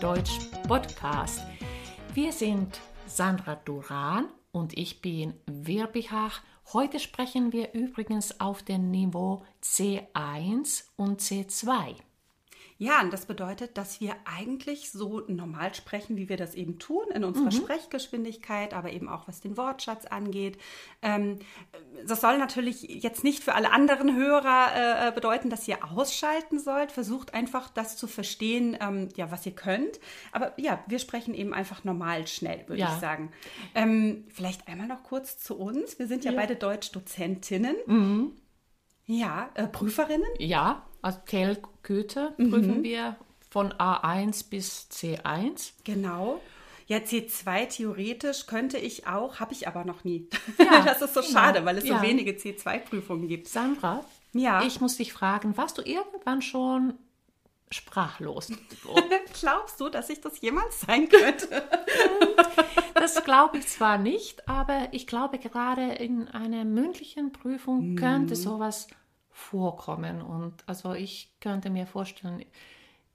Deutsch Podcast. Wir sind Sandra Duran und ich bin Wirbihach. Heute sprechen wir übrigens auf dem Niveau C1 und C2. Ja, und das bedeutet, dass wir eigentlich so normal sprechen, wie wir das eben tun, in unserer mhm. Sprechgeschwindigkeit, aber eben auch was den Wortschatz angeht. Ähm, das soll natürlich jetzt nicht für alle anderen Hörer äh, bedeuten, dass ihr ausschalten sollt. Versucht einfach das zu verstehen, ähm, ja, was ihr könnt. Aber ja, wir sprechen eben einfach normal schnell, würde ja. ich sagen. Ähm, vielleicht einmal noch kurz zu uns. Wir sind ja, ja. beide Deutschdozentinnen. Mhm. Ja, äh, Prüferinnen? Ja, also Kell Goethe prüfen mhm. wir von A1 bis C1. Genau. Ja, C2 theoretisch könnte ich auch, habe ich aber noch nie. Ja, das ist so genau. schade, weil es ja. so wenige C2-Prüfungen gibt. Sandra, ja. ich muss dich fragen, warst du irgendwann schon sprachlos? Glaubst du, dass ich das jemals sein könnte? das glaube ich zwar nicht, aber ich glaube, gerade in einer mündlichen Prüfung könnte mhm. sowas vorkommen. Und also ich könnte mir vorstellen,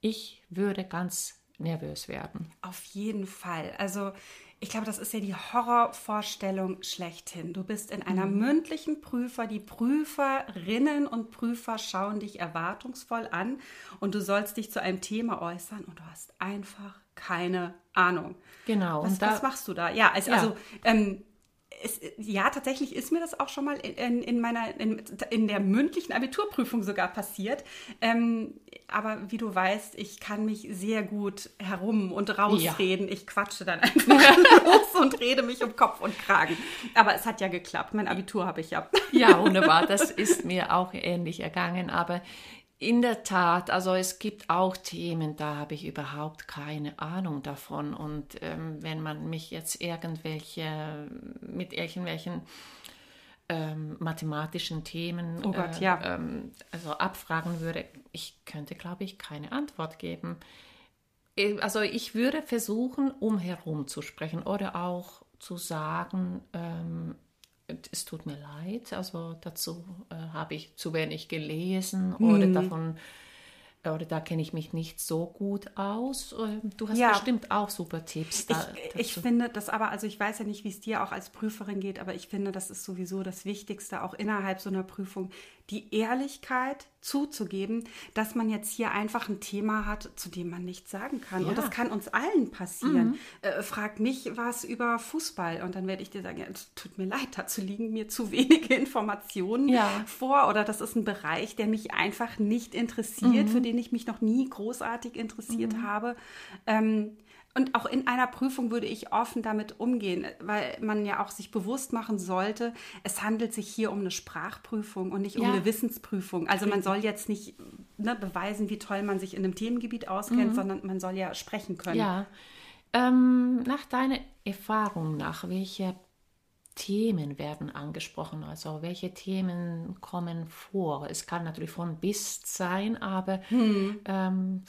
ich würde ganz nervös werden. Auf jeden Fall. Also ich glaube, das ist ja die Horrorvorstellung schlechthin. Du bist in einer mhm. mündlichen Prüfer, die Prüferinnen und Prüfer schauen dich erwartungsvoll an und du sollst dich zu einem Thema äußern und du hast einfach keine Ahnung. Genau. Was, da, was machst du da? Ja, also, ja. also ähm, es, ja, tatsächlich ist mir das auch schon mal in, in meiner, in, in, der mündlichen Abiturprüfung sogar passiert. Ähm, aber wie du weißt, ich kann mich sehr gut herum und rausreden. Ja. Ich quatsche dann einfach los und rede mich um Kopf und Kragen. Aber es hat ja geklappt. Mein Abitur habe ich ja. Ja, wunderbar. Das ist mir auch ähnlich ergangen. Aber in der Tat, also es gibt auch Themen, da habe ich überhaupt keine Ahnung davon. Und ähm, wenn man mich jetzt irgendwelche mit irgendwelchen ähm, mathematischen Themen oh Gott, äh, ja. ähm, also abfragen würde, ich könnte, glaube ich, keine Antwort geben. Äh, also ich würde versuchen, umherum zu sprechen oder auch zu sagen, ähm, es tut mir leid, also dazu äh, habe ich zu wenig gelesen mhm. oder davon oder da kenne ich mich nicht so gut aus. Ähm, du hast ja. bestimmt auch super Tipps. Da, ich, ich, finde das aber, also ich weiß ja nicht, wie es dir auch als Prüferin geht, aber ich finde, das ist sowieso das Wichtigste, auch innerhalb so einer Prüfung, die Ehrlichkeit zuzugeben, dass man jetzt hier einfach ein Thema hat, zu dem man nichts sagen kann. Ja. Und das kann uns allen passieren. Mhm. Äh, frag mich was über Fußball und dann werde ich dir sagen, ja, tut mir leid, dazu liegen mir zu wenige Informationen ja. vor oder das ist ein Bereich, der mich einfach nicht interessiert, mhm. für den ich mich noch nie großartig interessiert mhm. habe. Ähm, und auch in einer Prüfung würde ich offen damit umgehen, weil man ja auch sich bewusst machen sollte, es handelt sich hier um eine Sprachprüfung und nicht um ja. eine Wissensprüfung. Also man soll jetzt nicht ne, beweisen, wie toll man sich in einem Themengebiet auskennt, mhm. sondern man soll ja sprechen können. Ja. Ähm, nach deiner Erfahrung nach, welche Themen werden angesprochen? Also welche Themen kommen vor? Es kann natürlich von bis sein, aber hm. ähm,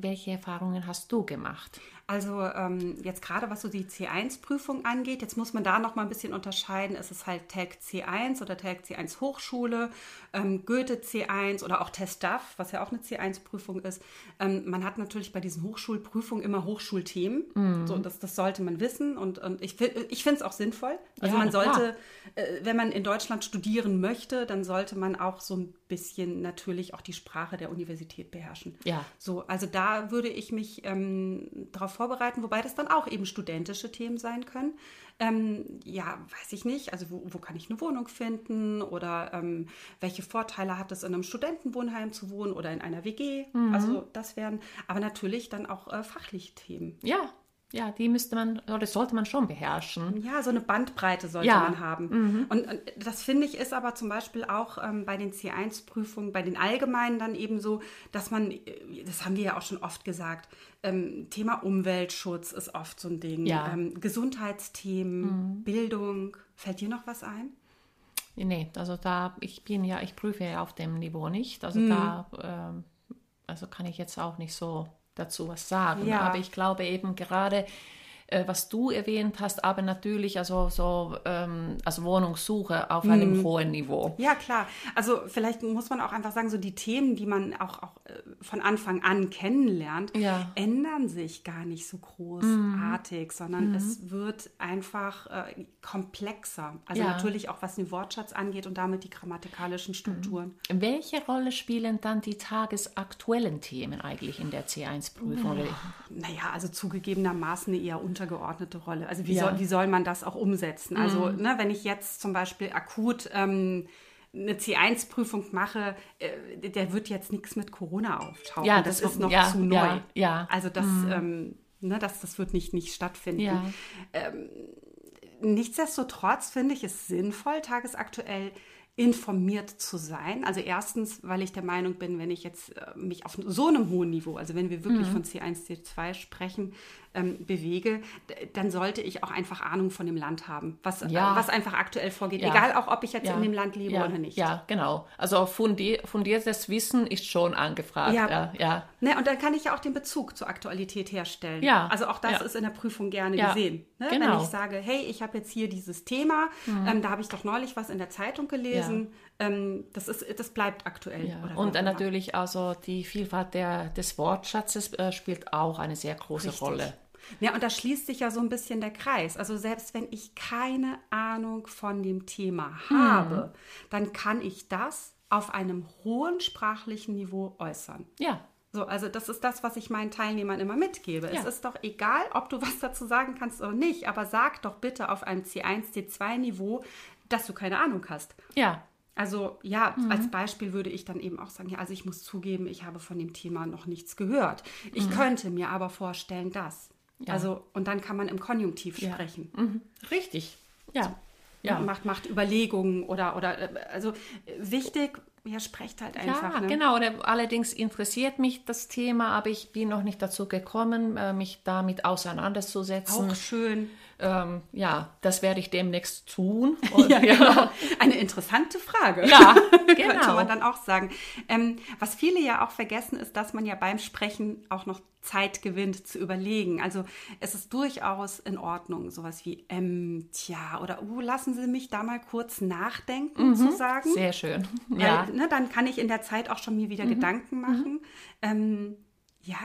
welche Erfahrungen hast du gemacht? Also ähm, jetzt gerade was so die C1-Prüfung angeht, jetzt muss man da noch mal ein bisschen unterscheiden. Ist es halt Tag C1 oder Tag C1 Hochschule, ähm, Goethe C1 oder auch Test DAF, was ja auch eine C1-Prüfung ist. Ähm, man hat natürlich bei diesen Hochschulprüfungen immer Hochschulthemen. Mhm. So, das, das sollte man wissen und, und ich, ich finde es auch sinnvoll. Also ja, man sollte, äh, wenn man in Deutschland studieren möchte, dann sollte man auch so ein bisschen natürlich auch die Sprache der Universität beherrschen. Ja. So, also da würde ich mich ähm, darauf vorbereiten, wobei das dann auch eben studentische Themen sein können. Ähm, ja, weiß ich nicht. Also wo, wo, kann ich eine Wohnung finden oder ähm, welche Vorteile hat es in einem Studentenwohnheim zu wohnen oder in einer WG? Mhm. Also das wären, aber natürlich dann auch äh, fachliche Themen. Ja, ja, die müsste man oder sollte man schon beherrschen. Ja, so eine Bandbreite sollte ja. man haben. Mhm. Und, und, das finde ich ist aber zum Beispiel auch ähm, bei den C1-Prüfungen, bei den allgemeinen dann eben so, dass man, das haben wir ja auch schon oft gesagt, ähm, Thema Umweltschutz ist oft so ein Ding. Ja. Ähm, Gesundheitsthemen, mhm. Bildung. Fällt dir noch was ein? Nee, also da, ich bin ja, ich prüfe ja auf dem Niveau nicht. Also mhm. da, äh, also kann ich jetzt auch nicht so dazu was sagen. Ja. Aber ich glaube eben gerade äh, was du erwähnt hast, aber natürlich also so ähm, also Wohnungssuche auf einem hohen Niveau. Ja, klar. Also vielleicht muss man auch einfach sagen, so die Themen, die man auch, auch äh, von Anfang an kennenlernt, Ja. ändern sich gar nicht so großartig, sondern es wird einfach äh, komplexer. Also Ja. natürlich auch, was den Wortschatz angeht und damit die grammatikalischen Strukturen. Welche Rolle spielen dann die tagesaktuellen Themen eigentlich in der C1-Prüfung? Naja, also zugegebenermaßen eine eher untergeordnete Rolle. Also wie, Ja. soll, wie soll man das auch umsetzen? Also ne, wenn ich jetzt zum Beispiel akut ähm, eine C1-Prüfung mache, äh, der wird jetzt nichts mit Corona auftauchen. Ja, das, das- ist noch ja, zu neu. ja, ja. Also das, ähm, ne, das, das wird nicht, nicht stattfinden. Ja. Nichtsdestotrotz finde ich es sinnvoll, tagesaktuell informiert zu sein. Also erstens, weil ich der Meinung bin, wenn ich jetzt äh, mich auf so einem hohen Niveau, also wenn wir Mhm. wirklich von C1, C2 sprechen, ähm, bewege, dann sollte ich auch einfach Ahnung von dem Land haben, was, Ja. äh, was einfach aktuell vorgeht. Ja. Egal auch, ob ich jetzt Ja. in dem Land lebe oder nicht. Ja, genau. Also fundi fundiertes Wissen ist schon angefragt. Ja. Ja. Ne, und dann kann ich ja auch den Bezug zur Aktualität herstellen. Ja. Also auch das ist in der Prüfung gerne gesehen. Ne? Genau. Mhm. Wenn ich sage, hey, ich habe jetzt hier dieses Thema, ähm, da habe ich doch neulich was in der Zeitung gelesen. Ähm, das, ist, das bleibt aktuell. Und dann natürlich also die Vielfalt der, des Wortschatzes äh, spielt auch eine sehr große Richtig. Rolle. Ja, und da schließt sich ja so ein bisschen der Kreis. Also selbst wenn ich keine Ahnung von dem Thema habe, dann kann ich das auf einem hohen sprachlichen Niveau äußern. Ja, So, also das ist das, was ich meinen Teilnehmern immer mitgebe. Ja. Es ist doch egal, ob du was dazu sagen kannst oder nicht, aber sag doch bitte auf einem C1, C2-Niveau, dass du keine Ahnung hast. ja, Also ja, Mhm. als Beispiel würde ich dann eben auch sagen, ja, also ich muss zugeben, ich habe von dem Thema noch nichts gehört. Mhm. Ich könnte mir aber vorstellen, dass. Also, und dann kann man im Konjunktiv Ja. sprechen. mhm. richtig. Ja, ja. Macht, macht Überlegungen oder, oder äh, also äh, wichtig, ja, sprecht halt einfach. ja, ne? genau. Oder Allerdings interessiert mich das Thema, aber ich bin noch nicht dazu gekommen, äh, mich damit auseinanderzusetzen. Auch schön. Ähm, ja, das werde ich demnächst tun. Und, Ja, genau. Eine interessante Frage. Ja, Könnte genau. man dann auch sagen. Ähm, was viele ja auch vergessen, ist, dass man ja beim Sprechen auch noch Zeit gewinnt zu überlegen. Also es ist durchaus in Ordnung, sowas wie, ähm, tja, oder uh, lassen Sie mich da mal kurz nachdenken zu sagen. Mhm. Sehr schön. Weil, Ja, ne, dann kann ich in der Zeit auch schon mir Mhm. wieder Gedanken machen. Ähm, ja,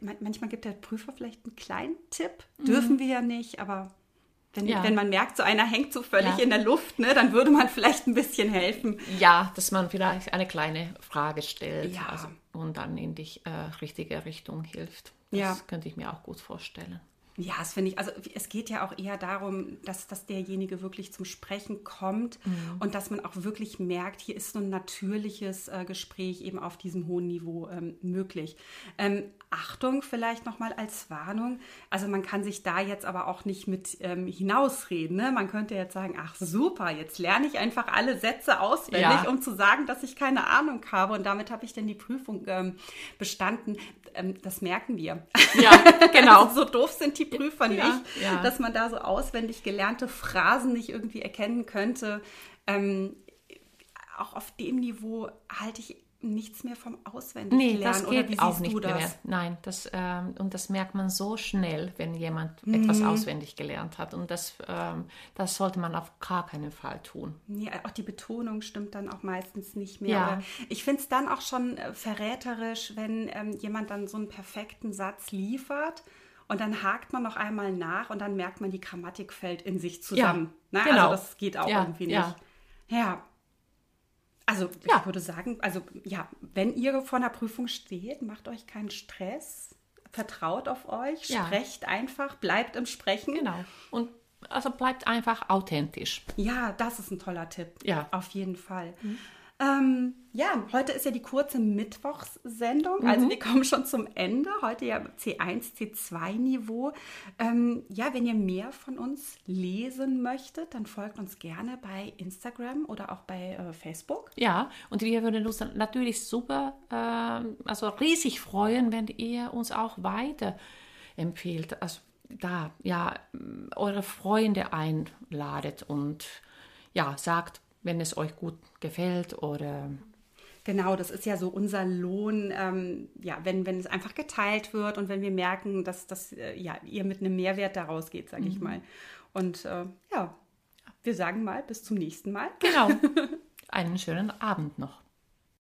man, manchmal gibt der Prüfer vielleicht einen kleinen Tipp. Dürfen wir ja nicht, aber wenn, Mhm. Ja. wenn man merkt, so einer hängt so völlig Ja. in der Luft, ne, dann würde man vielleicht ein bisschen helfen. ja, dass man vielleicht eine kleine Frage stellt Ja. also, und dann in die äh, richtige Richtung hilft. Das Ja. könnte ich mir auch gut vorstellen. Ja, das finde ich, also es geht ja auch eher darum, dass, dass derjenige wirklich zum Sprechen kommt Mhm. und dass man auch wirklich merkt, hier ist so ein natürliches äh, Gespräch eben auf diesem hohen Niveau ähm, möglich. Ähm, Achtung vielleicht nochmal als Warnung, also man kann sich da jetzt aber auch nicht mit ähm, hinausreden. Ne? Man könnte jetzt sagen, ach super, jetzt lerne ich einfach alle Sätze auswendig, Ja. um zu sagen, dass ich keine Ahnung habe und damit habe ich dann die Prüfung ähm, bestanden. Ähm, das merken wir. Ja, genau. Also so doof sind die Prüfer Ja, nicht, ja. dass man da so auswendig gelernte Phrasen nicht irgendwie erkennen könnte. Ähm, auch auf dem Niveau halte ich nichts mehr vom Auswendiglernen. Nee, das Oder geht wie auch nicht das? mehr. Nein, das, ähm, und das merkt man so schnell, wenn jemand etwas Mhm. auswendig gelernt hat. Und das, ähm, das sollte man auf gar keinen Fall tun. Nee, auch die Betonung stimmt dann auch meistens nicht mehr. Ja. Ich finde es dann auch schon äh, verräterisch, wenn ähm, jemand dann so einen perfekten Satz liefert und dann hakt man noch einmal nach und dann merkt man, die Grammatik fällt in sich zusammen. Ja, ne? genau. Also das geht auch Ja, irgendwie nicht. ja. Ja. Also ich würde sagen, also ja, wenn ihr vor einer Prüfung steht, macht euch keinen Stress, vertraut auf euch, sprecht einfach, bleibt im Sprechen. Genau. Und also bleibt einfach authentisch. Ja, das ist ein toller Tipp. Ja. Auf jeden Fall. Ähm, ja, heute ist ja die kurze Mittwochssendung. Also wir kommen schon zum Ende. Heute ja C1, C2-Niveau. Ähm, ja, wenn ihr mehr von uns lesen möchtet, dann folgt uns gerne bei Instagram oder auch bei äh, Facebook. Ja, und wir würden uns natürlich super, ähm, also riesig freuen, wenn ihr uns auch weiter empfiehlt. Also da, ja, eure Freunde einladet und ja, sagt, wenn es euch gut gefällt oder Genau, das ist ja so unser Lohn, ähm, ja, wenn, wenn es einfach geteilt wird und wenn wir merken, dass, dass äh, ja, ihr mit einem Mehrwert daraus geht, sage mhm. ich mal. Und äh, ja, wir sagen mal bis zum nächsten Mal. Genau. Einen schönen Abend noch.